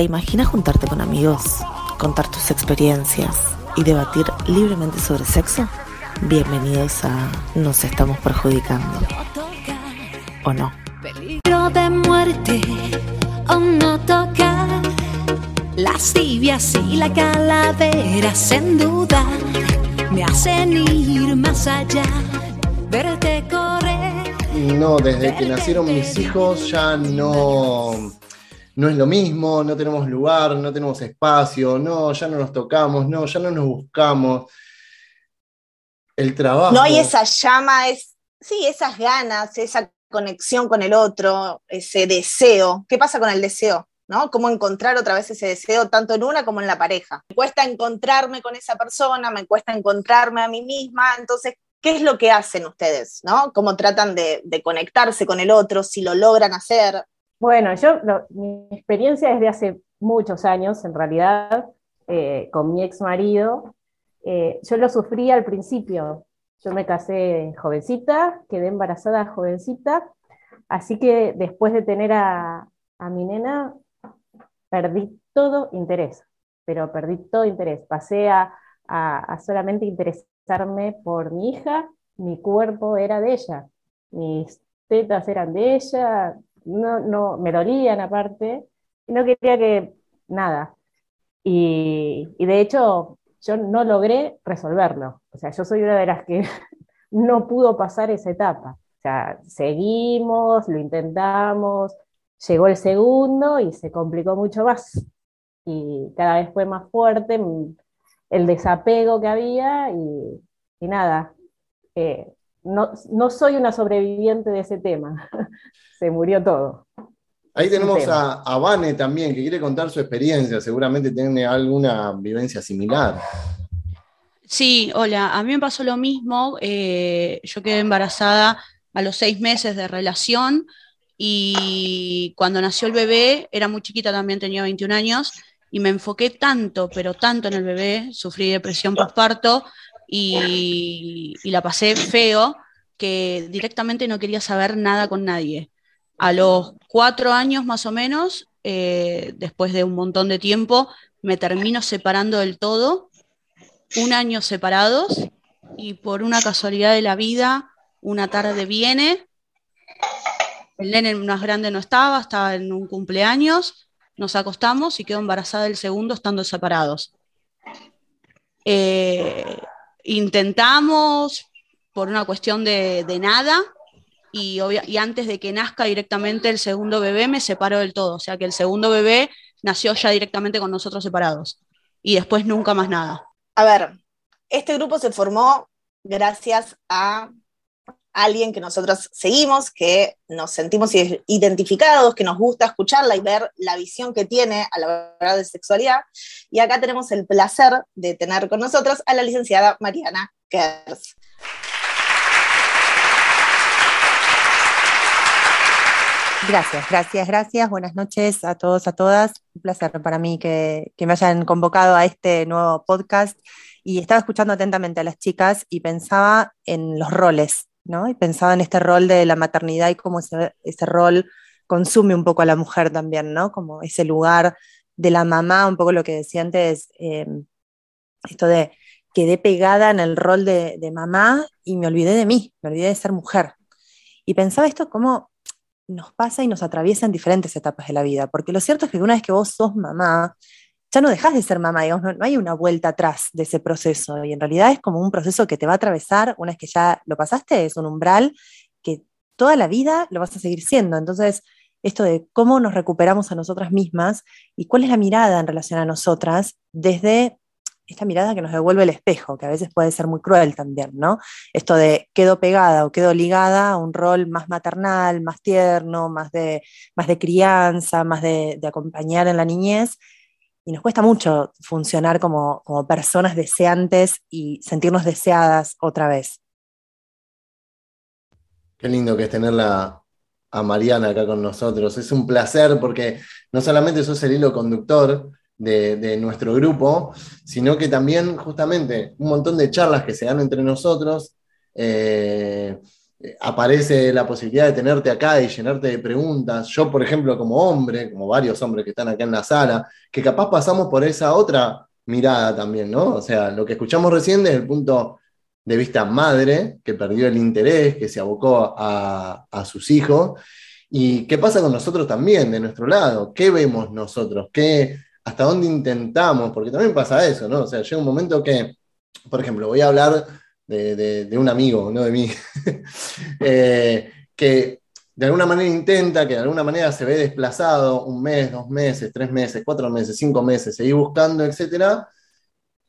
¿Te imaginas juntarte con amigos, contar tus experiencias y debatir libremente sobre sexo? Bienvenidos a Nos estamos perjudicando. ¿O no? Peligro de muerte o no tocar. Las tibias y la calavera sin duda me hacen ir más allá, verte correr. No, desde que nacieron mis hijos ya no, no es lo mismo, no tenemos lugar, no tenemos espacio, no, ya no nos tocamos, no, ya no nos buscamos. El trabajo. No hay esa llama, es, sí, esas ganas, esa conexión con el otro, ese deseo. ¿Qué pasa con el deseo? ¿no? Cómo encontrar otra vez ese deseo tanto en una como en la pareja. Me cuesta encontrarme con esa persona, me cuesta encontrarme a mí misma, entonces, ¿qué es lo que hacen ustedes? ¿no? ¿Cómo tratan de, de conectarse con el otro? Si lo logran hacer. Bueno, yo, mi experiencia es de hace muchos años, en realidad, eh, con mi ex marido. Eh, yo lo sufrí al principio. Yo me casé jovencita, quedé embarazada jovencita, así que después de tener a, a mi nena, perdí todo interés, pero perdí todo interés. Pasé a, a- a solamente interesarme por mi hija, mi cuerpo era de ella, mis tetas eran de ella, no, no, me dolían aparte, y no quería que nada. Y, de hecho, yo no logré resolverlo. O sea, yo soy una de las que no pudo pasar esa etapa. O sea, seguimos, lo intentamos, llegó el segundo y se complicó mucho más. Y cada vez fue más fuerte el desapego que había y, y nada. eh, no, no soy una sobreviviente de ese tema. Se murió todo. Ahí tenemos a Vane también, que quiere contar su experiencia, seguramente tiene alguna vivencia similar. Sí, hola, a mí me pasó lo mismo. eh, yo quedé embarazada a los seis meses de relación y cuando nació el bebé, era muy chiquita también, tenía 21 años, y me enfoqué tanto, pero tanto en el bebé, sufrí depresión postparto y, la pasé feo, que directamente no quería saber nada con nadie. A los cuatro años más o menos, eh, después de un montón de tiempo, me termino separando del todo un año separados y por una casualidad de la vida, una tarde viene, el nene más grande no estaba, estaba en un cumpleaños, nos acostamos y quedó embarazada el segundo estando separados. Eh, intentamos por una cuestión de, nada y, y antes de que nazca directamente el segundo bebé me separó del todo, o sea que el segundo bebé nació ya directamente con nosotros separados y después nunca más nada. A ver, este grupo se formó gracias a alguien que nosotros seguimos, que nos sentimos identificados, que nos gusta escucharla y ver la visión que tiene a la hora de sexualidad. Y acá tenemos el placer de tener con nosotros a la licenciada Mariana Kers. Gracias, gracias, gracias. Buenas noches a todos, a todas. Un placer para mí que, que me hayan convocado a este nuevo podcast. Y estaba escuchando atentamente a las chicas y pensaba en los roles, ¿no? Y pensaba en este rol de la maternidad y cómo ese, ese rol consume un poco a la mujer también, ¿no? Como ese lugar de la mamá, un poco lo que decía antes, eh, esto de quedé pegada en el rol de, de mamá y me olvidé de mí, me olvidé de ser mujer. Y pensaba esto como nos pasa y nos atraviesa en diferentes etapas de la vida, porque lo cierto es que una vez que vos sos mamá, ya no dejas de ser mamá, no, hay una vuelta atrás de ese proceso, y en realidad es como un proceso que te va a atravesar, una vez que ya lo pasaste, es un umbral que toda la vida lo vas a seguir siendo. Entonces, esto de cómo nos recuperamos a nosotras mismas y cuál es la mirada en relación a nosotras desde esta mirada que nos devuelve el espejo, que a veces puede ser muy cruel también, ¿no? Esto de quedo pegada o quedo ligada a un rol más maternal, más tierno, más de, más de crianza, más de acompañar en la niñez, y nos cuesta mucho funcionar como, como personas deseantes y sentirnos deseadas otra vez. Qué lindo que es tenerla a Mariana acá con nosotros. Es un placer porque no solamente sos el hilo conductor de, de nuestro grupo, sino que también justamente un montón de charlas que se dan entre nosotros, eh, aparece la posibilidad de tenerte acá y llenarte de preguntas. Yo, por ejemplo, como hombre, como varios hombres que están acá en la sala, que capaz pasamos por esa otra mirada también, ¿no? O sea, lo que escuchamos recién desde el punto de vista madre, que perdió el interés, que se abocó a, sus hijos. ¿Y qué pasa con nosotros también, de nuestro lado? ¿Qué vemos nosotros? ¿Qué, ¿Hasta dónde intentamos? Porque también pasa eso, ¿no? O sea, llega un momento que, por ejemplo, voy a hablar de, un amigo, no de mí, eh, que de alguna manera intenta, que de alguna manera se ve desplazado un mes, dos meses, tres meses, cuatro meses, cinco meses, seguir buscando, etcétera,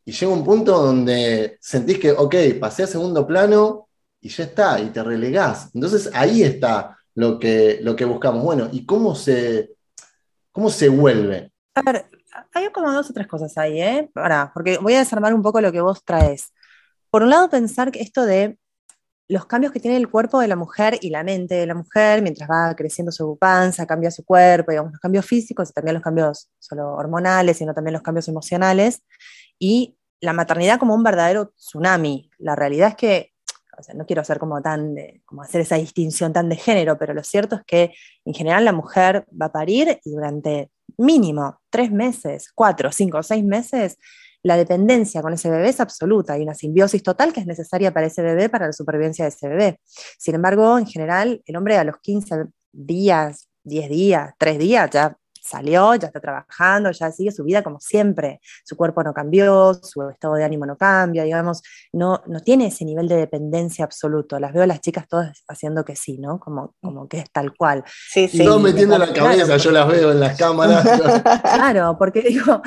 y llega un punto donde sentís que, ok, pasé a segundo plano y ya está, y te relegás. Entonces ahí está lo que, lo que buscamos. Bueno, ¿y cómo se, cómo se vuelve? A ver, hay como dos o tres cosas ahí, ¿eh? Ahora, porque voy a desarmar un poco lo que vos traes. Por un lado, pensar que esto de los cambios que tiene el cuerpo de la mujer y la mente de la mujer mientras va creciendo su panza, cambia su cuerpo, digamos, los cambios físicos y también los cambios solo hormonales, sino también los cambios emocionales, y la maternidad como un verdadero tsunami. La realidad es que, no quiero hacer como tan, como hacer esa distinción tan de género, pero lo cierto es que en general la mujer va a parir y durante mínimo tres meses, cuatro, cinco, seis meses, la dependencia con ese bebé es absoluta. Hay una simbiosis total que es necesaria para ese bebé, para la supervivencia de ese bebé. Sin embargo, en general, el hombre a los 15 días, 10 días, 3 días, ya salió, ya está trabajando, ya sigue su vida como siempre. Su cuerpo no cambió, su estado de ánimo no cambia, digamos, no, no tiene ese nivel de dependencia absoluto. Las veo a las chicas todas haciendo que sí, ¿no? Como, como que es tal cual. Sí, sí. No metiendo la cabeza, yo las veo en las cámaras. claro, porque digo,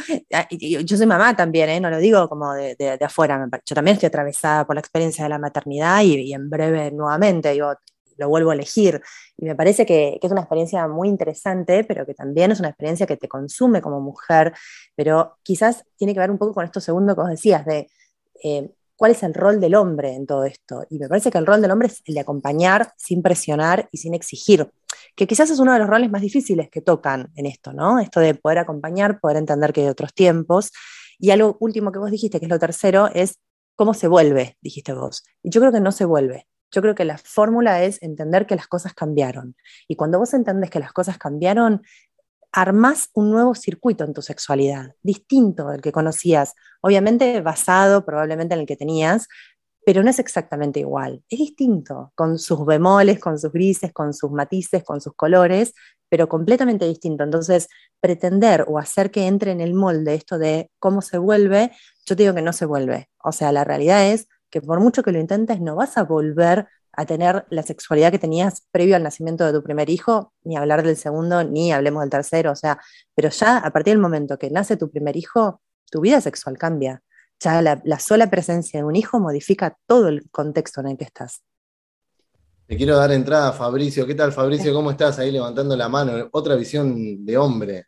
yo soy mamá también, ¿eh? no lo digo como de, de, afuera, yo también estoy atravesada por la experiencia de la maternidad y, y en breve nuevamente, digo, lo vuelvo a elegir. Y me parece que, es una experiencia muy interesante, pero que también es una experiencia que te consume como mujer, pero quizás tiene que ver un poco con esto segundo que vos decías, de eh, cuál es el rol del hombre en todo esto. Y me parece que el rol del hombre es el de acompañar sin presionar y sin exigir, que quizás es uno de los roles más difíciles que tocan en esto, ¿no? Esto de poder acompañar, poder entender que hay otros tiempos. Y algo último que vos dijiste, que es lo tercero, es cómo se vuelve, dijiste vos. Y yo creo que no se vuelve. Yo creo que la fórmula es entender que las cosas cambiaron. Y cuando vos entendés que las cosas cambiaron, armás un nuevo circuito en tu sexualidad, distinto del que conocías, obviamente basado probablemente en el que tenías, pero no es exactamente igual, es distinto, con sus bemoles, con sus grises, con sus matices, con sus colores, pero completamente distinto. Entonces, pretender o hacer que entre en el molde esto de cómo se vuelve, yo te digo que no se vuelve. O sea, la realidad es que por mucho que lo intentes, no vas a volver a tener la sexualidad que tenías previo al nacimiento de tu primer hijo, ni hablar del segundo, ni hablemos del tercero, o sea, pero ya a partir del momento que nace tu primer hijo, tu vida sexual cambia. Ya la, sola presencia de un hijo modifica todo el contexto en el que estás. Te quiero dar entrada, Fabricio. ¿Qué tal, Fabricio? ¿Cómo estás ahí levantando la mano? Otra visión de hombre.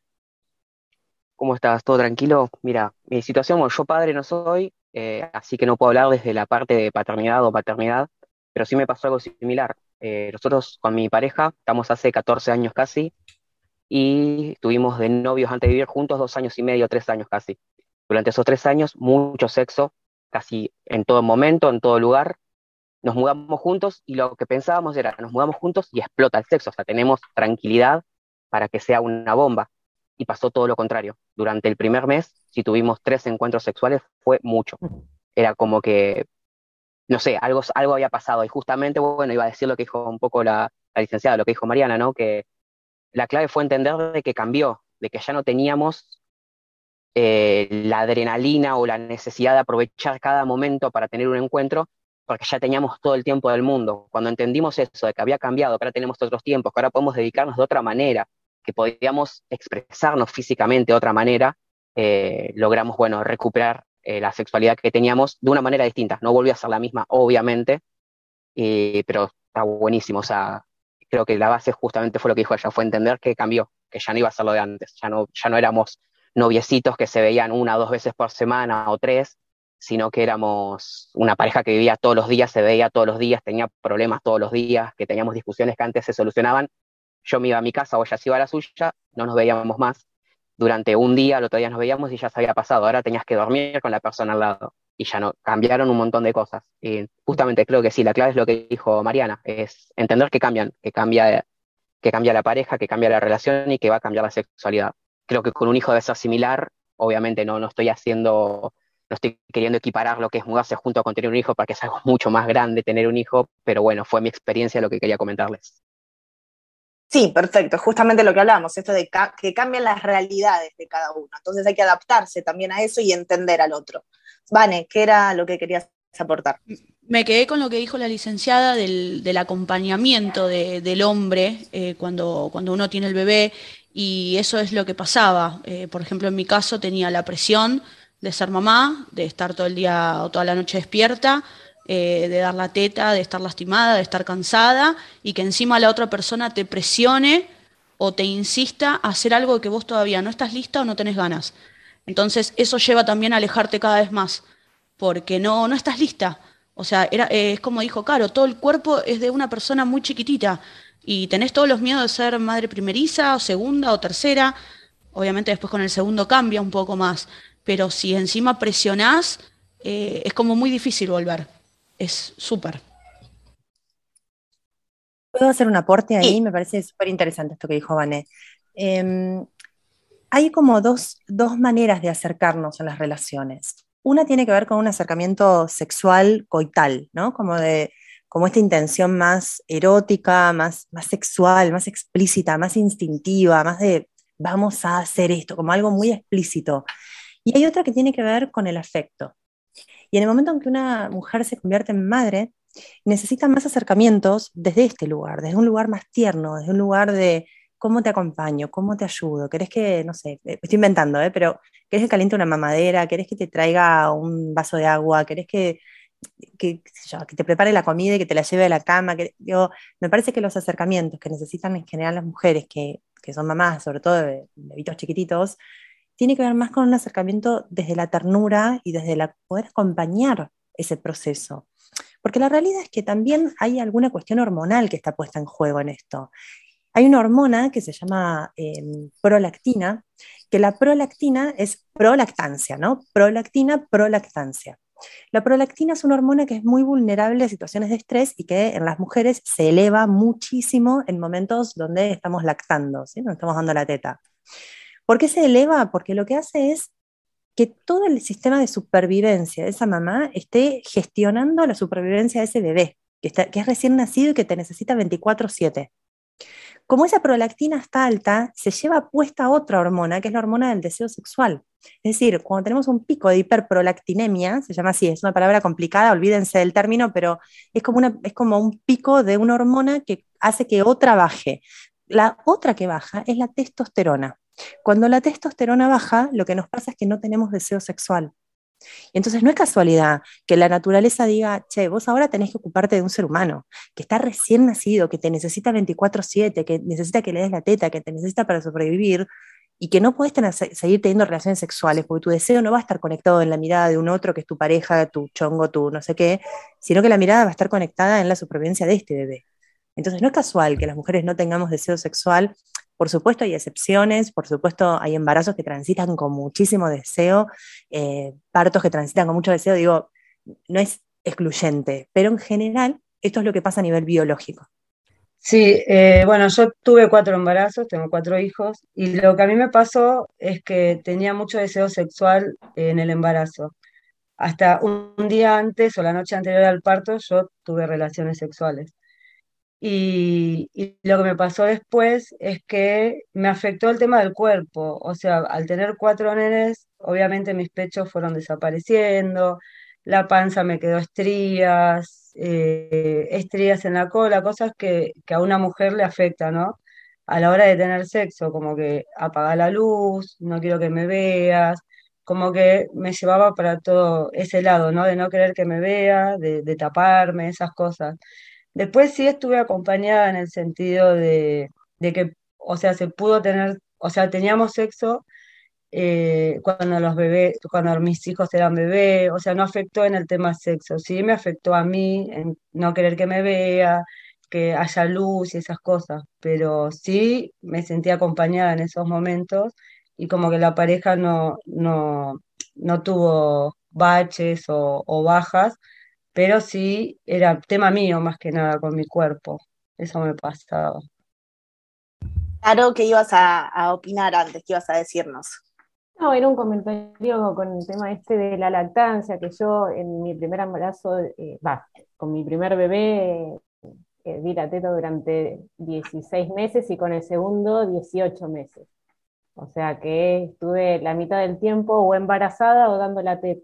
¿Cómo estás? ¿Todo tranquilo? Mira, mi situación, yo padre no soy, eh, así que no puedo hablar desde la parte de paternidad o paternidad, pero sí me pasó algo similar. Eh, nosotros con mi pareja estamos hace 14 años casi y tuvimos de novios antes de vivir juntos dos años y medio, tres años casi. Durante esos tres años, mucho sexo, casi en todo momento, en todo lugar. Nos mudamos juntos y lo que pensábamos era, nos mudamos juntos y explota el sexo, o sea, tenemos tranquilidad para que sea una bomba y pasó todo lo contrario. Durante el primer mes, si tuvimos tres encuentros sexuales, fue mucho. Era como que, no sé, algo, algo había pasado. Y justamente, bueno, iba a decir lo que dijo un poco la, licenciada, lo que dijo Mariana, ¿no? Que la clave fue entender de que cambió, de que ya no teníamos eh, la adrenalina o la necesidad de aprovechar cada momento para tener un encuentro, porque ya teníamos todo el tiempo del mundo. Cuando entendimos eso, de que había cambiado, que ahora tenemos otros tiempos, que ahora podemos dedicarnos de otra manera, que podíamos expresarnos físicamente de otra manera, eh, logramos, bueno, recuperar eh, la sexualidad que teníamos de una manera distinta. No volvió a ser la misma, obviamente, pero está buenísimo. O sea, creo que la base justamente fue lo que dijo ella, fue entender que cambió, que ya no iba a ser lo de antes, ya no, ya no éramos noviecitos que se veían una o dos veces por semana o tres, sino que éramos una pareja que vivía todos los días, se veía todos los días, tenía problemas todos los días, que teníamos discusiones que antes se solucionaban yo me iba a mi casa o ella se iba a la suya, no nos veíamos más. Durante un día, el otro día nos veíamos y ya se había pasado. Ahora tenías que dormir con la persona al lado. y ya no cambiaron un montón de cosas. Y justamente creo que sí, la clave es lo que dijo Mariana, es entender que cambian, que cambia, que cambia la pareja, que cambia la relación y que va a cambiar la sexualidad. Creo que con un hijo debe ser similar, obviamente no, no estoy haciendo, no estoy queriendo equiparar lo que es mudarse junto con tener un hijo, porque es algo mucho más grande tener un hijo, pero bueno, fue mi experiencia lo que quería comentarles. Sí, perfecto, justamente lo que hablamos, esto de que cambian las realidades de cada uno. Entonces hay que adaptarse también a eso y entender al otro. Vane, ¿qué era lo que querías aportar? Me quedé con lo que dijo la licenciada del, acompañamiento del hombre eh, cuando, cuando uno tiene el bebé y eso es lo que pasaba. Eh, por ejemplo, en mi caso tenía la presión de ser mamá, de estar todo el día o toda la noche despierta, eh, de dar la teta, de estar lastimada, de estar cansada y que encima la otra persona te presione o te insista a hacer algo que vos todavía no estás lista o no tenés ganas. Entonces eso lleva también a alejarte cada vez más, porque no, no estás lista. O sea, era, eh, es como dijo Caro, todo el cuerpo es de una persona muy chiquitita y tenés todos los miedos de ser madre primeriza o segunda o tercera. Obviamente después con el segundo cambia un poco más, pero si encima presionás, eh, es como muy difícil volver es súper. ¿Puedo hacer un aporte ahí? Me parece súper interesante esto que dijo Vané. Em, hay como dos, maneras de acercarnos a las relaciones. Una tiene que ver con un acercamiento sexual coital, ¿no? Como de como esta intención más erótica, más, más sexual, más explícita, más instintiva, más de vamos a hacer esto, como algo muy explícito. Y hay otra que tiene que ver con el afecto, y en el momento en que una mujer se convierte en madre, necesita más acercamientos desde este lugar, desde un lugar más tierno, desde un lugar de cómo te acompaño, cómo te ayudo, querés que, no sé, estoy inventando, ¿eh? pero querés que caliente una mamadera, querés que te traiga un vaso de agua, querés que, que, te prepare la comida y que te la lleve a la cama. Que, me parece que los acercamientos que necesitan en general las mujeres que, son mamás, sobre todo de bebitos chiquititos, tiene que ver más con un acercamiento desde la ternura y desde la poder acompañar ese proceso. Porque la realidad es que también hay alguna cuestión hormonal que está puesta en juego en esto. Hay una hormona que se llama em, prolactina, que la prolactina es prolactancia, ¿no? Prolactina, prolactancia. La prolactina es una hormona que es muy vulnerable a situaciones de estrés y que en las mujeres se eleva muchísimo en momentos donde estamos lactando, ¿sí? donde estamos dando la teta. ¿Por qué se eleva? Porque lo que hace es que todo el sistema de supervivencia de esa mamá esté gestionando la supervivencia de ese bebé, que, es recién nacido y que te necesita 24/7. Como esa prolactina está alta, se lleva puesta otra hormona, que es la hormona del deseo sexual. Es decir, cuando tenemos un pico de hiperprolactinemia, se llama así, es una palabra complicada, olvídense del término, pero es como, es como un pico de una hormona que hace que otra baje. La otra que baja es la testosterona. Cuando la testosterona baja, lo que nos pasa es que no tenemos deseo sexual. Y entonces no es casualidad que la naturaleza diga, che, vos ahora tenés que ocuparte de un ser humano, que está recién nacido, que te necesita 24/7, que necesita que le des la teta, que te necesita para sobrevivir, y que no puedes seguir teniendo relaciones sexuales, porque tu deseo no va a estar conectado en la mirada de un otro que es tu pareja, tu chongo, tu no sé qué, sino que la mirada va a estar conectada en la supervivencia de este bebé. Entonces no es casual que las mujeres no tengamos deseo sexual por supuesto hay excepciones, por supuesto hay embarazos que transitan con muchísimo deseo, eh, partos que transitan con mucho deseo, digo, no es excluyente, pero en general esto es lo que pasa a nivel biológico. Sí, eh, bueno, yo tuve cuatro embarazos, tengo cuatro hijos, y lo que a mí me pasó es que tenía mucho deseo sexual en el embarazo. Hasta un día antes o la noche anterior al parto yo tuve relaciones sexuales. Y, lo que me pasó después es que me afectó el tema del cuerpo. O sea, al tener cuatro nenes, obviamente mis pechos fueron desapareciendo, la panza me quedó estrías, eh, estrías en la cola, cosas que, que, a una mujer le afecta, ¿no? A la hora de tener sexo, como que apaga la luz, no quiero que me veas, como que me llevaba para todo ese lado, ¿no? De no querer que me vea, de, de taparme, esas cosas. Después sí estuve acompañada en el sentido de, que, o sea, se pudo tener, o sea, teníamos sexo eh, cuando los bebés, cuando mis hijos eran bebés, o sea, no afectó en el tema sexo, sí me afectó a mí en no querer que me vea, que haya luz y esas cosas, pero sí me sentí acompañada en esos momentos y como que la pareja no, no, no tuvo baches o, bajas, pero sí era tema mío más que nada con mi cuerpo. Eso me pasaba. Claro, que ibas a, opinar antes? ¿Qué ibas a decirnos? No, era un comentario con el tema este de la lactancia, que yo en mi primer embarazo, eh, con mi primer bebé eh, di la teta durante 16 meses y con el segundo 18 meses. O sea que estuve la mitad del tiempo o embarazada o dando la teta.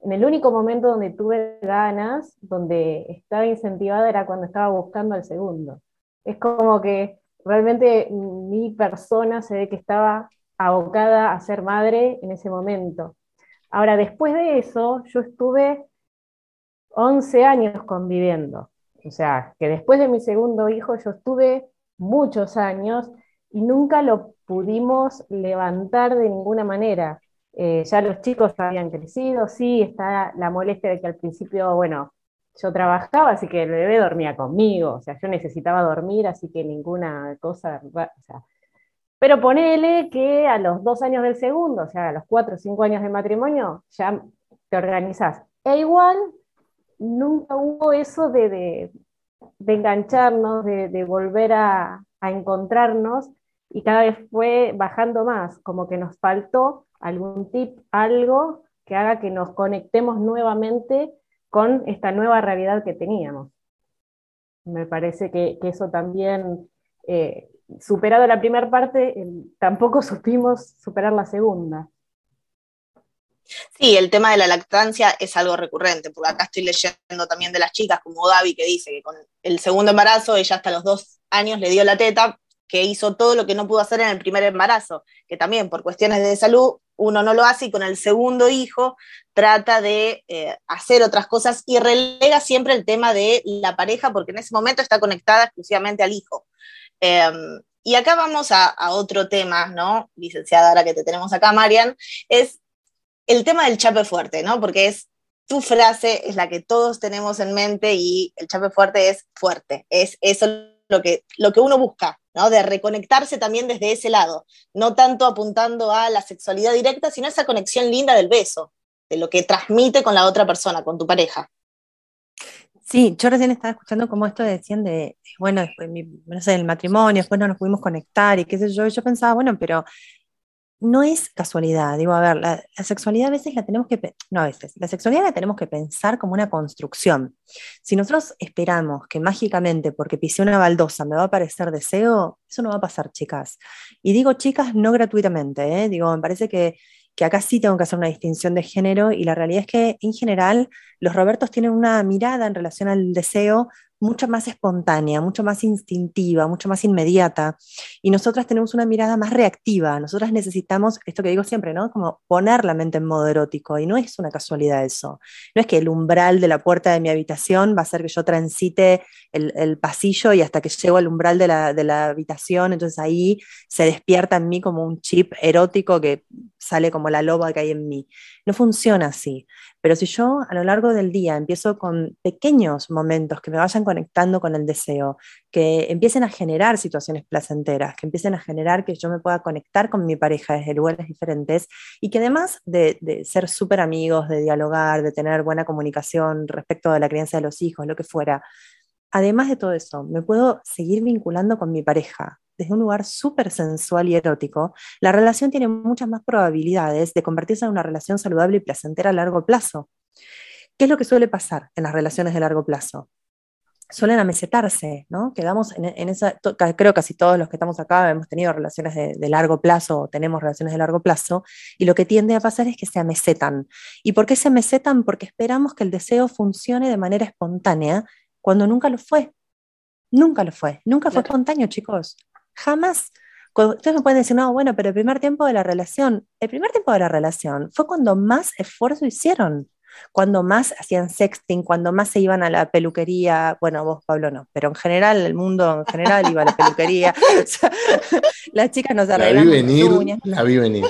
En el único momento donde tuve ganas, donde estaba incentivada, era cuando estaba buscando al segundo. Es como que realmente mi persona se ve que estaba abocada a ser madre en ese momento. Ahora, después de eso, yo estuve 11 años conviviendo. O sea, que después de mi segundo hijo yo estuve muchos años y nunca lo pudimos levantar de ninguna manera. Eh, ya los chicos habían crecido, sí, está la molestia de que al principio, bueno, yo trabajaba, así que el bebé dormía conmigo, o sea, yo necesitaba dormir, así que ninguna cosa, pero ponele que a los dos años del segundo, o sea, a los cuatro o cinco años de matrimonio, ya te organizás. E igual, nunca hubo eso de, engancharnos, de, volver a encontrarnos, y cada vez fue bajando más, como que nos faltó algún tip, algo que haga que nos conectemos nuevamente con esta nueva realidad que teníamos. Me parece que, eso también, eh, superado la primera parte, tampoco supimos superar la segunda. Sí, el tema de la lactancia es algo recurrente, porque acá estoy leyendo también de las chicas como Gaby que dice que con el segundo embarazo ella hasta los dos años le dio la teta, que hizo todo lo que no pudo hacer en el primer embarazo, que también por cuestiones de salud uno no lo hace y con el segundo hijo trata de eh, hacer otras cosas y relega siempre el tema de la pareja porque en ese momento está conectada exclusivamente al hijo. Em, y acá vamos a, otro tema, ¿no? Licenciada, ahora que te tenemos acá, Marian, es el tema del chape fuerte, ¿no? Porque es tu frase, es la que todos tenemos en mente y el chape fuerte es fuerte, es eso lo que, lo que uno busca, De reconectarse también desde ese lado, no tanto apuntando a la sexualidad directa, sino a esa conexión linda del beso, de lo que transmite con la otra persona, con tu pareja. Sí, yo recién estaba escuchando como esto decían de, bueno, después, no sé, matrimonio, después no nos pudimos conectar y qué sé yo, y yo pensaba, bueno, pero no es casualidad, digo, a ver, la, sexualidad a veces la tenemos que, no a veces, la sexualidad la tenemos que pensar como una construcción. Si nosotros esperamos que mágicamente, porque pisé una baldosa, me va a aparecer deseo, eso no va a pasar, chicas. Y digo chicas no gratuitamente, ¿eh? digo, me parece que, que acá sí tengo que hacer una distinción de género y la realidad es que en general los Robertos tienen una mirada en relación al deseo mucho más espontánea, mucho más instintiva, mucho más inmediata. Y nosotras tenemos una mirada más reactiva. Nosotras necesitamos, esto que digo siempre, ¿no? Como poner la mente en modo erótico. Y no es una casualidad eso. No es que el umbral de la puerta de mi habitación va a hacer que yo transite el, pasillo y hasta que llego al umbral de la, de la habitación, entonces ahí se despierta en mí como un chip erótico que sale como la loba que hay en mí. No funciona así. Pero si yo a lo largo del día empiezo con pequeños momentos que me vayan conectando con el deseo, que empiecen a generar situaciones placenteras, que empiecen a generar que yo me pueda conectar con mi pareja desde lugares diferentes y que además de, de ser súper amigos, de dialogar, de tener buena comunicación respecto de la crianza de los hijos, lo que fuera, además de todo eso, me puedo seguir vinculando con mi pareja, desde un lugar súper sensual y erótico, la relación tiene muchas más probabilidades de convertirse en una relación saludable y placentera a largo plazo. ¿Qué es lo que suele pasar en las relaciones de largo plazo? Suelen amesetarse, ¿no? Quedamos en, esa, creo casi todos los que estamos acá hemos tenido relaciones de, de, largo plazo o tenemos relaciones de largo plazo, y lo que tiende a pasar es que se amesetan. ¿Y por qué se amesetan? Porque esperamos que el deseo funcione de manera espontánea cuando nunca lo fue. Nunca lo fue, nunca fue espontáneo, chicos. Jamás. Ustedes me pueden decir, no, bueno, pero el primer tiempo de la relación, el primer tiempo de la relación fue cuando más esfuerzo hicieron, cuando más hacían sexting, cuando más se iban a la peluquería, bueno, vos Pablo no, pero en general, el mundo en general iba a la peluquería, las chicas nos arreglan la vi venir, La vi venir.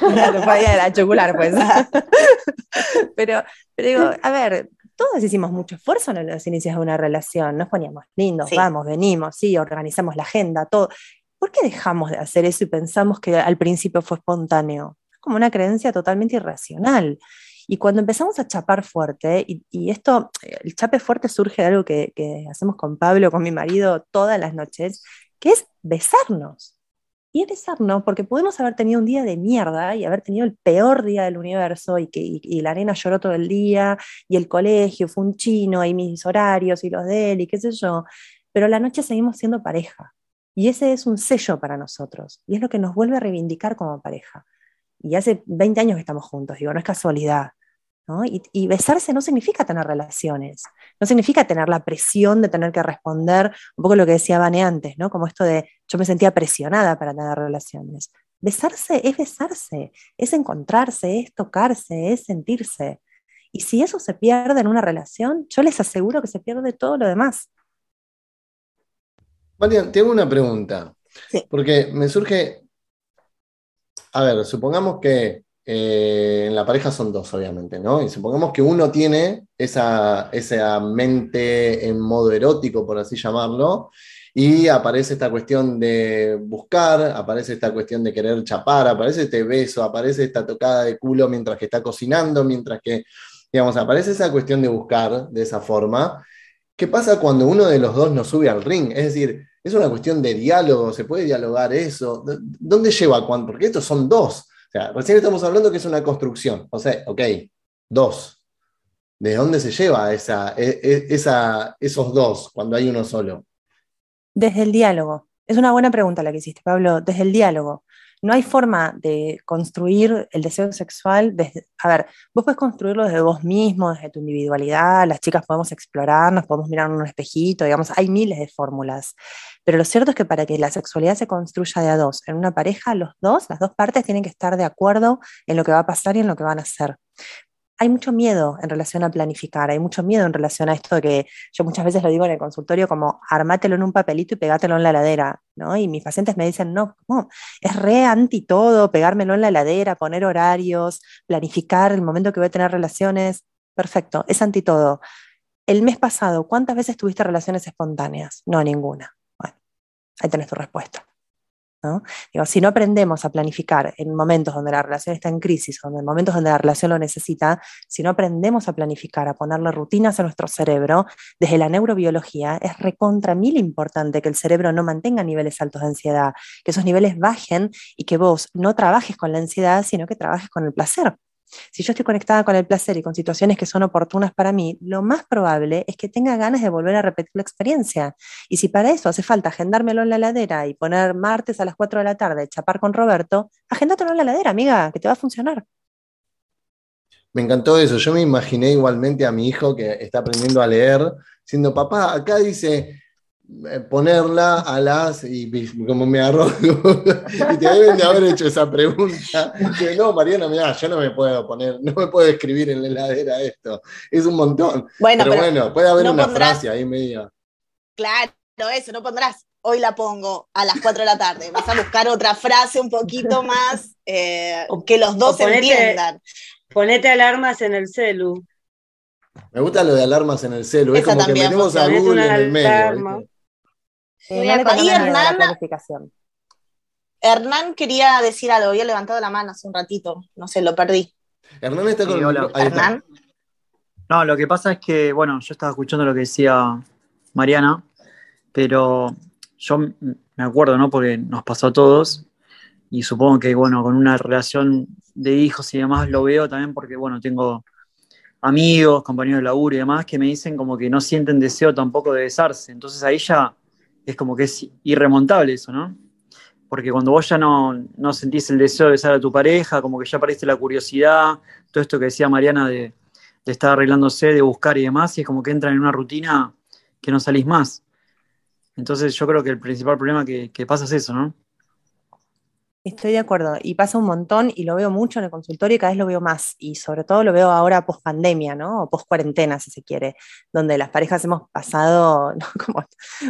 la chocular, pues. pero, pero digo, a ver, todos hicimos mucho esfuerzo en los inicios de una relación, nos poníamos lindos, vamos, venimos, sí, organizamos la agenda, todo. ¿Por qué dejamos de hacer eso y pensamos que al principio fue espontáneo? Es como una creencia totalmente irracional. Y cuando empezamos a chapar fuerte, y, esto, el chape fuerte surge de algo que, que hacemos con Pablo, con mi marido, todas las noches, que es besarnos. Y es besarnos porque podemos haber tenido un día de mierda y haber tenido el peor día del universo y que la arena lloró todo el día y el colegio fue un chino y mis horarios y los de él y qué sé yo, pero la noche seguimos siendo pareja. Y ese es un sello para nosotros y es lo que nos vuelve a reivindicar como pareja. Y hace 20 años que estamos juntos, digo, no es casualidad. Y, besarse no significa tener relaciones, no significa tener la presión de tener que responder, un poco lo que decía Vane antes, ¿no? Como esto de yo me sentía presionada para tener relaciones. Besarse es besarse, es encontrarse, es tocarse, es sentirse. Y si eso se pierde en una relación, yo les aseguro que se pierde todo lo demás. Vale, tengo una pregunta. Porque me surge. A ver, supongamos que eh, en la pareja son dos, obviamente, ¿no? Y supongamos que uno tiene esa, esa mente en modo erótico, por así llamarlo, y aparece esta cuestión de buscar, aparece esta cuestión de querer chapar, aparece este beso, aparece esta tocada de culo mientras que está cocinando, mientras que, digamos, aparece esa cuestión de buscar de esa forma. ¿Qué pasa cuando uno de los dos no sube al ring? Es decir, es una cuestión de diálogo, se puede dialogar eso. ¿Dónde lleva cuando? Porque estos son dos. O sea, recién estamos hablando que es una construcción. O sea, ok, dos. ¿De dónde se lleva esa, e, e, esa, esos dos cuando hay uno solo? Desde el diálogo. Es una buena pregunta la que hiciste, Pablo. Desde el diálogo. No hay forma de construir el deseo sexual desde, a ver, vos puedes construirlo desde vos mismo, desde tu individualidad, las chicas podemos explorarnos, podemos mirar en un espejito, digamos, hay miles de fórmulas. Pero lo cierto es que para que la sexualidad se construya de a dos, en una pareja, los dos, las dos partes tienen que estar de acuerdo en lo que va a pasar y en lo que van a hacer hay mucho miedo en relación a planificar, hay mucho miedo en relación a esto que yo muchas veces lo digo en el consultorio como armátelo en un papelito y pegátelo en la heladera, ¿no? Y mis pacientes me dicen, no, es re anti todo, pegármelo en la heladera, poner horarios, planificar el momento que voy a tener relaciones, perfecto, es anti todo. El mes pasado, ¿cuántas veces tuviste relaciones espontáneas? No, ninguna. Bueno, ahí tenés tu respuesta. Digo, si no aprendemos a planificar en momentos donde la relación está en crisis, o en momentos donde la relación lo necesita, si no aprendemos a planificar, a ponerle rutinas a nuestro cerebro, desde la neurobiología es recontra mil importante que el cerebro no mantenga niveles altos de ansiedad, que esos niveles bajen y que vos no trabajes con la ansiedad, sino que trabajes con el placer. Si yo estoy conectada con el placer y con situaciones que son oportunas para mí, lo más probable es que tenga ganas de volver a repetir la experiencia. Y si para eso hace falta agendármelo en la heladera y poner martes a las 4 de la tarde, chapar con Roberto, agéndatelo en la heladera, amiga, que te va a funcionar. Me encantó eso. Yo me imaginé igualmente a mi hijo que está aprendiendo a leer, siendo papá, acá dice, ponerla a las, y como me agarró, y te deben de haber hecho esa pregunta, que no, Mariana, mira, yo no me puedo poner, no me puedo escribir en la heladera esto, es un montón. Bueno, pero, bueno, puede haber una frase ahí media. Claro, eso, no pondrás, hoy la pongo a las 4 de la tarde, vas a buscar otra frase un poquito más eh, que los dos entiendan. Ponete alarmas en el celu. Me gusta lo de alarmas en el celu, es como que metemos a Google en el medio. Hernán, quería decir algo, había levantado la mano hace un ratito, no sé, lo perdí. Hernán está con... Hernán. No, lo que pasa es que, bueno, yo estaba escuchando lo que decía Mariana, pero yo me acuerdo, ¿no? Porque nos pasó a todos y supongo que, bueno, con una relación de hijos y demás lo veo también porque, bueno, tengo amigos, compañeros de laburo y demás que me dicen como que no sienten deseo tampoco de besarse. Entonces ahí ya es como que es irremontable eso, ¿no? Porque cuando vos ya no, no sentís el deseo de besar a tu pareja, como que ya aparece la curiosidad, todo esto que decía Mariana de, estar arreglándose, de buscar y demás, y es como que entran en una rutina que no salís más. Entonces yo creo que el principal problema que, que pasa es eso, ¿no? Estoy de acuerdo, y pasa un montón y lo veo mucho en el consultorio y cada vez lo veo más, y sobre todo lo veo ahora post pandemia, ¿no? O post cuarentena, si se quiere, donde las parejas hemos pasado como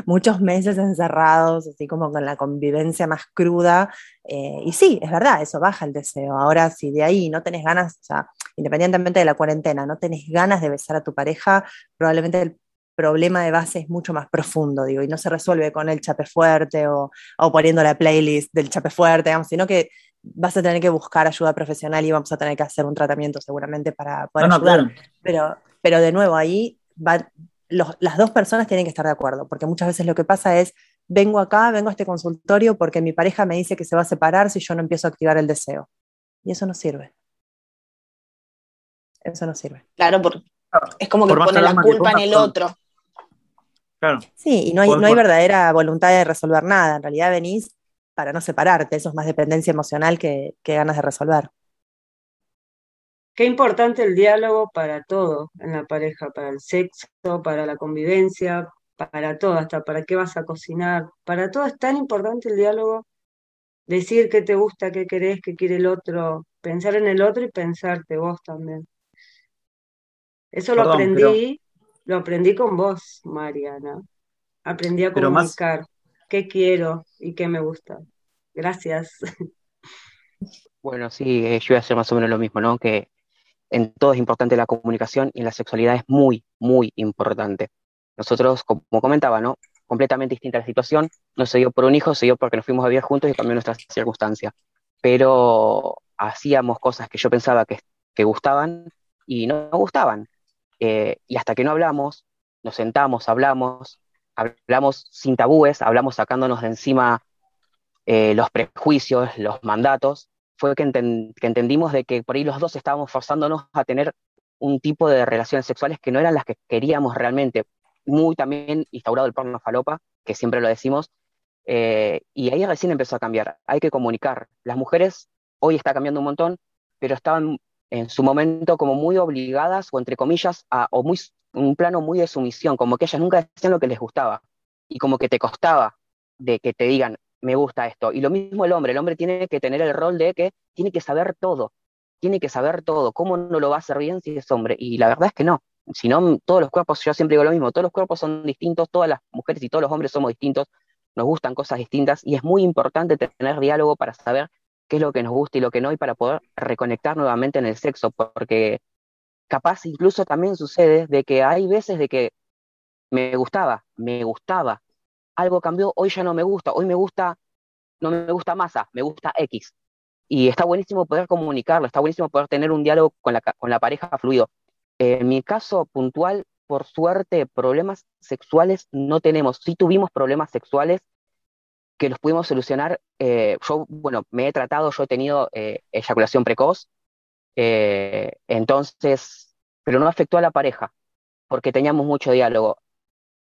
muchos meses encerrados, así como con la convivencia más cruda, eh, y sí, es verdad, eso baja el deseo. Ahora, si de ahí no tenés ganas, o sea, independientemente de la cuarentena, no tenés ganas de besar a tu pareja, probablemente el problema de base es mucho más profundo, digo, y no se resuelve con el chape fuerte o, poniendo la playlist del chape fuerte, digamos, sino que vas a tener que buscar ayuda profesional y vamos a tener que hacer un tratamiento seguramente para poder No, no, ayudar. claro. Pero, pero de nuevo, ahí va- los- las dos personas tienen que estar de acuerdo, porque muchas veces lo que pasa es, vengo acá, vengo a este consultorio porque mi pareja me dice que se va a separar si yo no empiezo a activar el deseo. Y eso no sirve. Eso no sirve. Claro, porque es como que pone la culpa en el otro. Claro. Sí, y no hay, no hay verdadera voluntad de resolver nada. En realidad venís para no separarte. Eso es más dependencia emocional que, que ganas de resolver. Qué importante el diálogo para todo en la pareja, para el sexo, para la convivencia, para todo, hasta para qué vas a cocinar. Para todo es tan importante el diálogo, decir qué te gusta, qué querés, qué quiere el otro, pensar en el otro y pensarte vos también. Eso lo Perdón, aprendí, lo aprendí con vos, Mariana. Aprendí a Pero más- comunicar qué quiero y qué me gusta. Gracias. Bueno, sí, eh, yo iba a hacer más o menos lo mismo, ¿no? Que en todo es importante la comunicación y en la sexualidad es muy, muy importante. Nosotros, como comentaba, ¿no? Completamente distinta la situación, no se dio por un hijo, se dio porque nos fuimos a vivir juntos y cambió nuestra circunstancia. Pero hacíamos cosas que yo pensaba que, que gustaban y no gustaban. Eh, y hasta que no hablamos, nos sentamos, hablamos, hablamos sin tabúes, hablamos sacándonos de encima eh, los prejuicios, los mandatos, fue que, que entendimos de que por ahí los dos estábamos forzándonos a tener un tipo de relaciones sexuales que no eran las que queríamos realmente. Muy también instaurado el porno falopa, que siempre lo decimos, eh, y ahí recién empezó a cambiar. Hay que comunicar. Las mujeres hoy está cambiando un montón, pero estaban en su momento como muy obligadas, o entre comillas, a, o muy, un plano muy de sumisión, como que ellas nunca decían lo que les gustaba, y como que te costaba de que te digan, me gusta esto. Y lo mismo el hombre, el hombre tiene que tener el rol de que tiene que saber todo, tiene que saber todo. ¿Cómo no lo va a hacer bien si es hombre? Y la verdad es que no. Si no, todos los cuerpos, yo siempre digo lo mismo, todos los cuerpos son distintos, todas las mujeres y todos los hombres somos distintos, nos gustan cosas distintas y es muy importante tener diálogo para saber qué es lo que nos gusta y lo que no y para poder reconectar nuevamente en el sexo, porque capaz incluso también sucede de que hay veces de que me gustaba, me gustaba, algo cambió, hoy ya no me gusta, hoy me gusta, no me gusta masa, me gusta X. Y está buenísimo poder comunicarlo, está buenísimo poder tener un diálogo con la, con la pareja fluido. En mi caso puntual, por suerte, problemas sexuales no tenemos. Sí tuvimos problemas sexuales que los pudimos solucionar. eh, yo, bueno, me he tratado, yo he tenido eh, eyaculación precoz, eh, entonces, pero no afectó a la pareja, porque teníamos mucho diálogo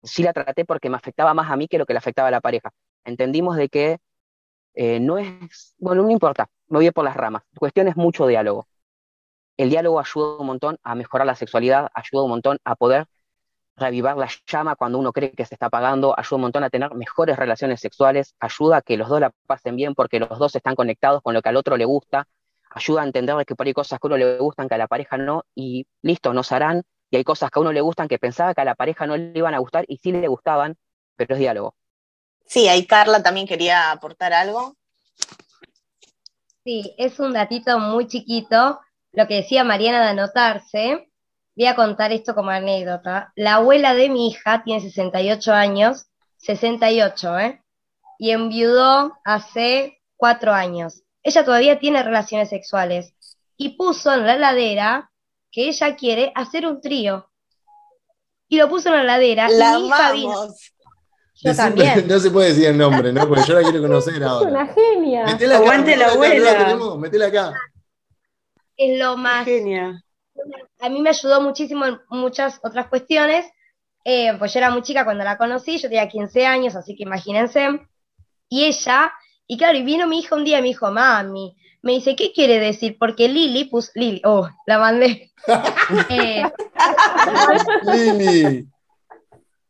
sí la traté porque me afectaba más a mí que lo que le afectaba a la pareja. Entendimos de que eh, no es, bueno, no importa, me voy por las ramas. La cuestión es mucho diálogo. El diálogo ayuda un montón a mejorar la sexualidad, ayuda un montón a poder reavivar la llama cuando uno cree que se está apagando, ayuda un montón a tener mejores relaciones sexuales, ayuda a que los dos la pasen bien porque los dos están conectados con lo que al otro le gusta, ayuda a entender de que por ahí hay cosas que a uno le gustan que a la pareja no, y listo, nos harán, y hay cosas que a uno le gustan que pensaba que a la pareja no le iban a gustar y sí le gustaban, pero es diálogo. Sí, ahí Carla también quería aportar algo. Sí, es un datito muy chiquito. Lo que decía Mariana de anotarse, voy a contar esto como anécdota. La abuela de mi hija tiene 68 años, 68, ¿eh? Y enviudó hace cuatro años. Ella todavía tiene relaciones sexuales y puso en la heladera que ella quiere hacer un trío. Y lo puso en la heladera La y mi hija vino. Yo también. No se puede decir el nombre, ¿no? Porque yo la quiero conocer Es ahora. una genia. Metela acá, Aguante la metela acá, la abuela. tenemos, metela acá. Es lo más Genia. A mí me ayudó muchísimo en muchas otras cuestiones, eh, pues yo era muy chica cuando la conocí, yo tenía 15 años, así que imagínense, y ella, y claro, y vino mi hija un día y me dijo, mami, me dice, ¿qué quiere decir? Porque Lili, pues, Lili, oh, la mandé, Eh, Lili.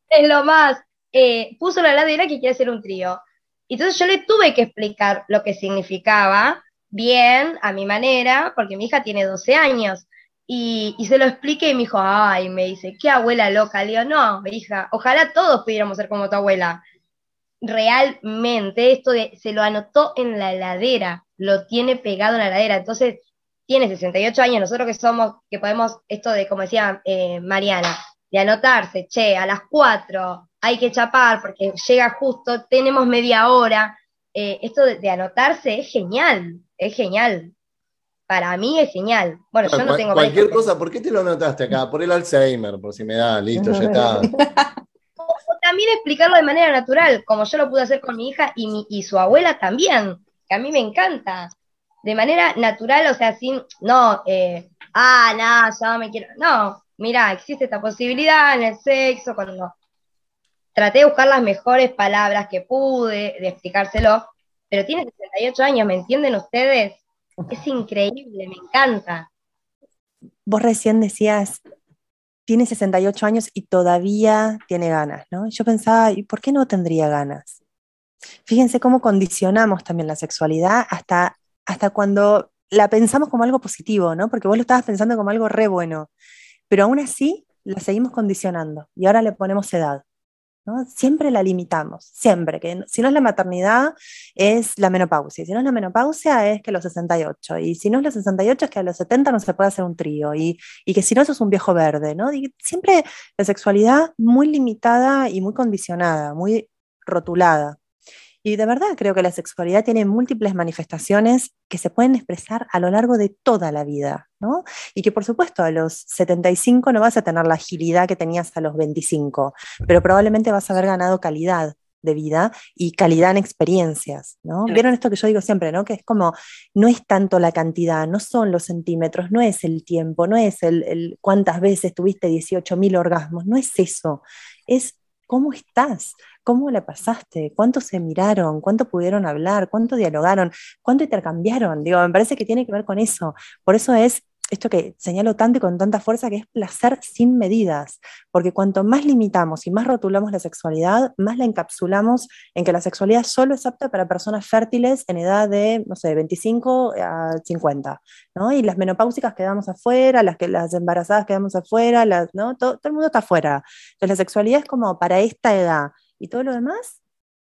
es lo más, eh, puso la heladera que quiere hacer un trío. Entonces yo le tuve que explicar lo que significaba bien, a mi manera, porque mi hija tiene 12 años. Y, se lo expliqué y me dijo, ay, me dice, qué abuela loca. Le digo, no, hija, ojalá todos pudiéramos ser como tu abuela. Realmente, esto de, se lo anotó en la heladera, lo tiene pegado en la heladera. Entonces, tiene 68 años, nosotros que somos, que podemos, esto de, como decía eh, Mariana, de anotarse, che, a las 4 hay que chapar porque llega justo, tenemos media hora. Eh, esto de anotarse es genial, es genial. Para mí es genial. Bueno, yo no Cual- tengo Cualquier pareja, cosa, ¿por qué te lo anotaste acá? Por el Alzheimer, por si me da, listo, ya está. O también explicarlo de manera natural, como yo lo pude hacer con mi hija y, mi, y su abuela también, que a mí me encanta. De manera natural, o sea, sin, no, eh, ah, no, yo me quiero. No, mira, existe esta posibilidad en el sexo, cuando traté de buscar las mejores palabras que pude, de explicárselo, pero tiene 68 años, ¿me entienden ustedes? Es increíble, me encanta. Vos recién decías, tiene 68 años y todavía tiene ganas, ¿no? Yo pensaba, ¿y por qué no tendría ganas? Fíjense cómo condicionamos también la sexualidad hasta, hasta cuando la pensamos como algo positivo, ¿no? Porque vos lo estabas pensando como algo re bueno, pero aún así la seguimos condicionando y ahora le ponemos edad. Siempre la limitamos, siempre, que si no es la maternidad, es la menopausia, si no es la menopausia, es que los 68, y si no es los 68, es que a los 70 no se puede hacer un trío, y, y que si no, sos un viejo verde, ¿no? Y siempre la sexualidad muy limitada y muy condicionada, muy rotulada. Y de verdad creo que la sexualidad tiene múltiples manifestaciones que se pueden expresar a lo largo de toda la vida, ¿no? Y que por supuesto a los 75 no vas a tener la agilidad que tenías a los 25, pero probablemente vas a haber ganado calidad de vida y calidad en experiencias, ¿no? Vieron esto que yo digo siempre, ¿no? Que es como, no es tanto la cantidad, no son los centímetros, no es el tiempo, no es el, el cuántas veces tuviste 18.000 orgasmos, no es eso, es cómo estás, cómo la pasaste, cuánto se miraron, cuánto pudieron hablar, cuánto dialogaron, cuánto intercambiaron, digo, me parece que tiene que ver con eso, por eso es esto que señalo tanto y con tanta fuerza, que es placer sin medidas, porque cuanto más limitamos y más rotulamos la sexualidad, más la encapsulamos en que la sexualidad solo es apta para personas fértiles en edad de, no sé, 25 a 50, ¿no? Y las menopáusicas quedamos afuera, las, que, las embarazadas quedamos afuera, las, ¿no? Todo, todo el mundo está afuera. Entonces la sexualidad es como para esta edad y todo lo demás,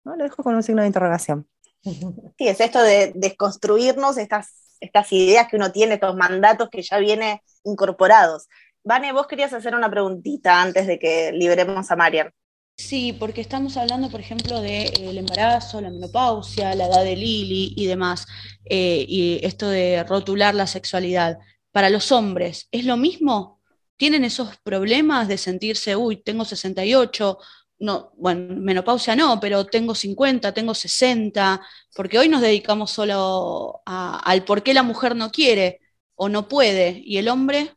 ¿no? Lo dejo con un signo de interrogación. Sí, es esto de desconstruirnos estas, estas ideas que uno tiene, estos mandatos que ya vienen incorporados. Vane, vos querías hacer una preguntita antes de que liberemos a Marian. Sí, porque estamos hablando, por ejemplo, del embarazo, la menopausia, la edad de Lili y demás, eh, y esto de rotular la sexualidad. Para los hombres, ¿es lo mismo? ¿Tienen esos problemas de sentirse, uy, tengo 68, no, bueno, menopausia no, pero tengo 50, tengo 60, porque hoy nos dedicamos solo a- al por qué la mujer no quiere o no puede, y el hombre,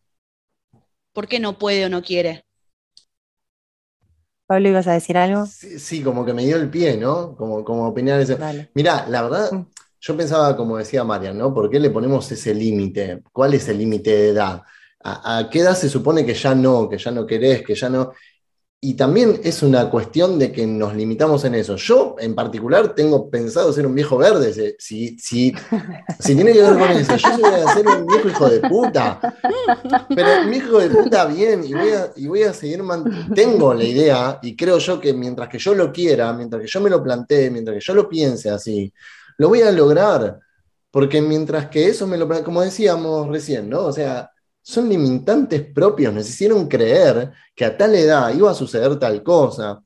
¿por qué no puede o no quiere? Pablo, ¿ibas a decir algo? Sí, sí, como que me dio el pie, ¿no? Como, como opinar eso. Dale. Mirá, la verdad, yo pensaba, como decía Marian, ¿no? ¿Por qué le ponemos ese límite? ¿Cuál es el límite de edad? ¿A, a qué edad se supone que ya no, que ya no querés, que ya no? Y también es una cuestión de que nos limitamos en eso. Yo, en particular, tengo pensado ser un viejo verde. Si, si, si tiene que ver con eso, yo voy a ser un viejo hijo de puta. Pero mi hijo de puta bien, y voy a, y voy a seguir Tengo la idea, y creo yo que mientras que yo lo quiera, mientras que yo me lo plantee, mientras que yo lo piense así, lo voy a lograr. Porque mientras que eso me lo como decíamos recién, ¿no? O sea, son limitantes propios, nos hicieron creer que a tal edad iba a suceder tal cosa.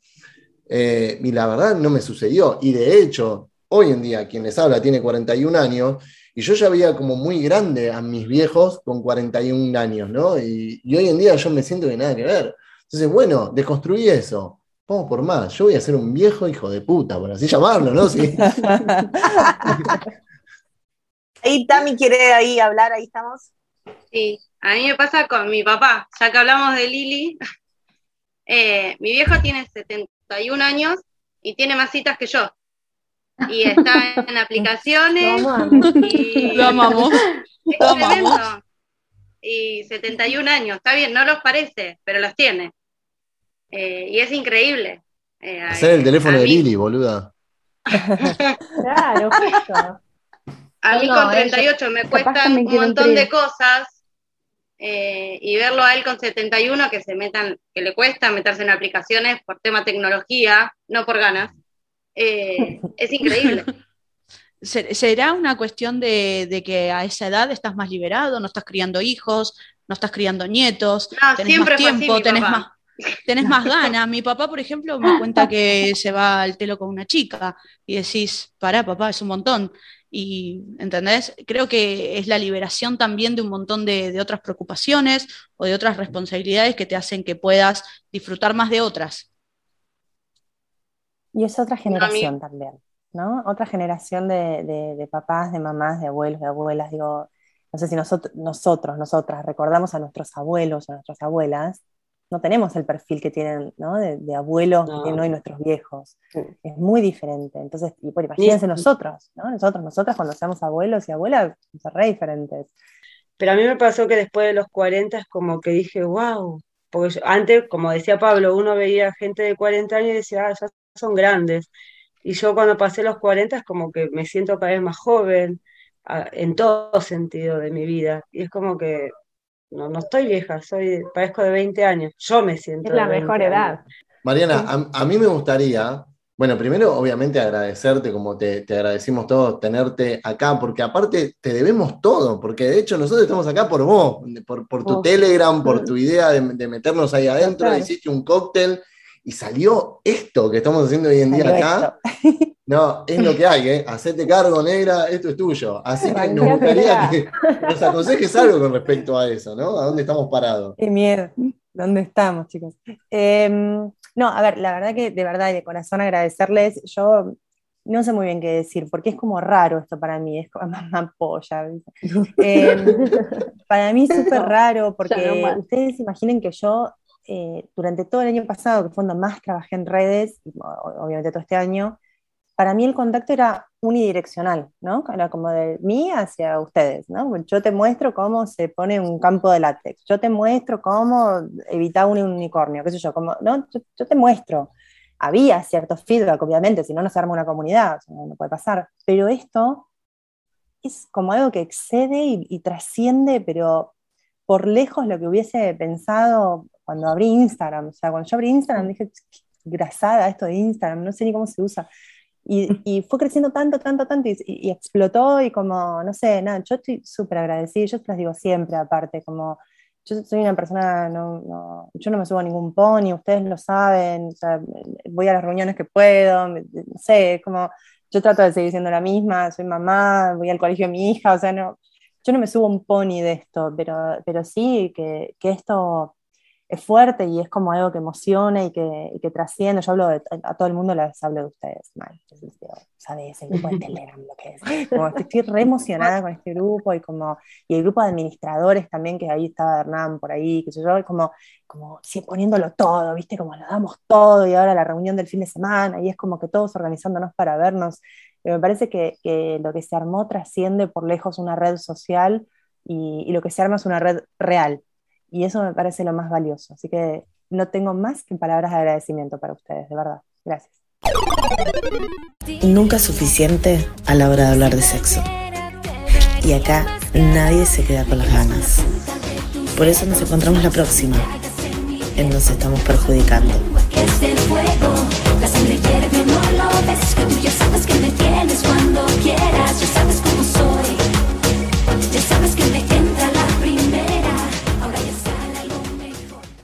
Eh, y la verdad no me sucedió. Y de hecho, hoy en día quien les habla tiene 41 años y yo ya veía como muy grande a mis viejos con 41 años, ¿no? Y, hoy en día yo me siento que nada que ver. Entonces, bueno, deconstruí eso. Vamos por más. Yo voy a ser un viejo hijo de puta, por así llamarlo, ¿no? Sí. Ahí Tami quiere ahí hablar, ahí estamos. Sí, a mí me pasa con mi papá, ya que hablamos de Lili. eh, mi viejo tiene 71 años y tiene más citas que yo. Y está en aplicaciones. Lo amamos. y- Lo amamos. Es Lo amamos. tremendo. Y 71 años, está bien, no los parece, pero los tiene. Eh, y es increíble. Eh, Hacer el teléfono de mí- Lili, boluda. Claro, justo. A mí No, con no, 38 me cuestan un montón de cosas eh, y verlo a él con 71 que se metan, que le cuesta meterse en aplicaciones por tema tecnología, no por ganas, eh, es increíble. ¿Se- ¿Será una cuestión de, de que a esa edad estás más liberado, no estás criando hijos, no estás criando nietos, No, tenés siempre más así tiempo, tenés papá. más, tenés más ganas? Mi papá, por ejemplo, me cuenta que se va al telo con una chica y decís, pará, papá, es un montón. Y, ¿entendés? Creo que es la liberación también de un montón de, de otras preocupaciones o de otras responsabilidades que te hacen que puedas disfrutar más de otras. Y es otra generación también, ¿no? Otra generación de, de, papás, de mamás, de abuelos, de abuelas. Digo, no sé si nosotros, nosotros, nosotras recordamos a nuestros abuelos o a nuestras abuelas, no tenemos el perfil que tienen ¿no? de, abuelos que tienen hoy nuestros viejos. Es muy diferente. Entonces, y, por, imagínense nosotros, ¿no? Nosotros, nosotras cuando seamos abuelos y abuelas, somos re diferentes. Pero a mí me pasó que después de los 40 es como que dije, wow, porque antes, como decía Pablo, uno veía gente de 40 años y decía, ah, ya son grandes. Y yo cuando pasé los 40 es como que me siento cada vez más joven en todo sentido de mi vida. Y es como que no, no estoy vieja, soy, parezco de 20 años. Yo me siento. Es la mejor edad. Mariana, a, mí me gustaría, bueno, primero obviamente agradecerte, como te, agradecimos todos, tenerte acá, porque aparte te debemos todo, porque de hecho nosotros estamos acá por vos, por, por tu Telegram, por tu idea de, meternos ahí adentro, hiciste un cóctel y salió esto que estamos haciendo hoy en día acá. No, es lo que hay, ¿eh? Hacete cargo, negra, esto es tuyo. Así que nos gustaría que nos aconsejes algo con respecto a eso, ¿no? ¿A dónde estamos parados? Qué miedo. ¿Dónde estamos, chicos? Em, no, a ver, la verdad que de verdad y de corazón agradecerles. Yo no sé muy bien qué decir, porque es como raro esto para mí, es como una polla. Em, para mí es súper raro, porque ustedes imaginen que yo eh, durante todo el año pasado, que fue cuando más trabajé en redes, obviamente todo este año, para mí el contacto era unidireccional, ¿no? Era como de mí hacia ustedes, ¿no? Yo te muestro cómo se pone un campo de látex, yo te muestro cómo evitar un unicornio, qué sé yo, como, ¿no? Yo, te muestro. Había cierto feedback, obviamente, si no, no se arma una comunidad, no puede pasar. Pero esto es como algo que excede y, y trasciende, pero por lejos lo que hubiese pensado cuando abrí Instagram. O sea, cuando yo abrí Instagram dije, grasada esto de Instagram, no sé ni cómo se usa. Y, fue creciendo tanto, tanto, tanto y, explotó y como, no sé, nada, yo estoy súper agradecida, yo te las digo siempre aparte, como yo soy una persona, no, yo no me subo a ningún pony, ustedes lo saben, voy a las reuniones que puedo, no sé, como yo trato de seguir siendo la misma, soy mamá, voy al colegio de mi hija, o sea, no, yo no me subo un pony de esto, pero, pero sí que, que esto es fuerte y es como algo que emociona y que, y que trasciende. Yo hablo de, a todo el mundo, les hablo de ustedes, mal. ¿Sabes? El grupo de Telegram, lo que es. Como estoy re emocionada con este grupo y como, y el grupo de administradores también, que ahí estaba Hernán por ahí, que yo, como, como sí, poniéndolo todo, ¿viste? Como lo damos todo y ahora la reunión del fin de semana y es como que todos organizándonos para vernos. me parece que, que lo que se armó trasciende por lejos una red social y, y lo que se arma es una red real y eso me parece lo más valioso. Así que no tengo más que palabras de agradecimiento para ustedes, de verdad. Gracias. Nunca es suficiente a la hora de hablar de sexo. Y acá nadie se queda con las ganas. Por eso nos encontramos la próxima. En Nos Estamos Perjudicando. Ya sabes que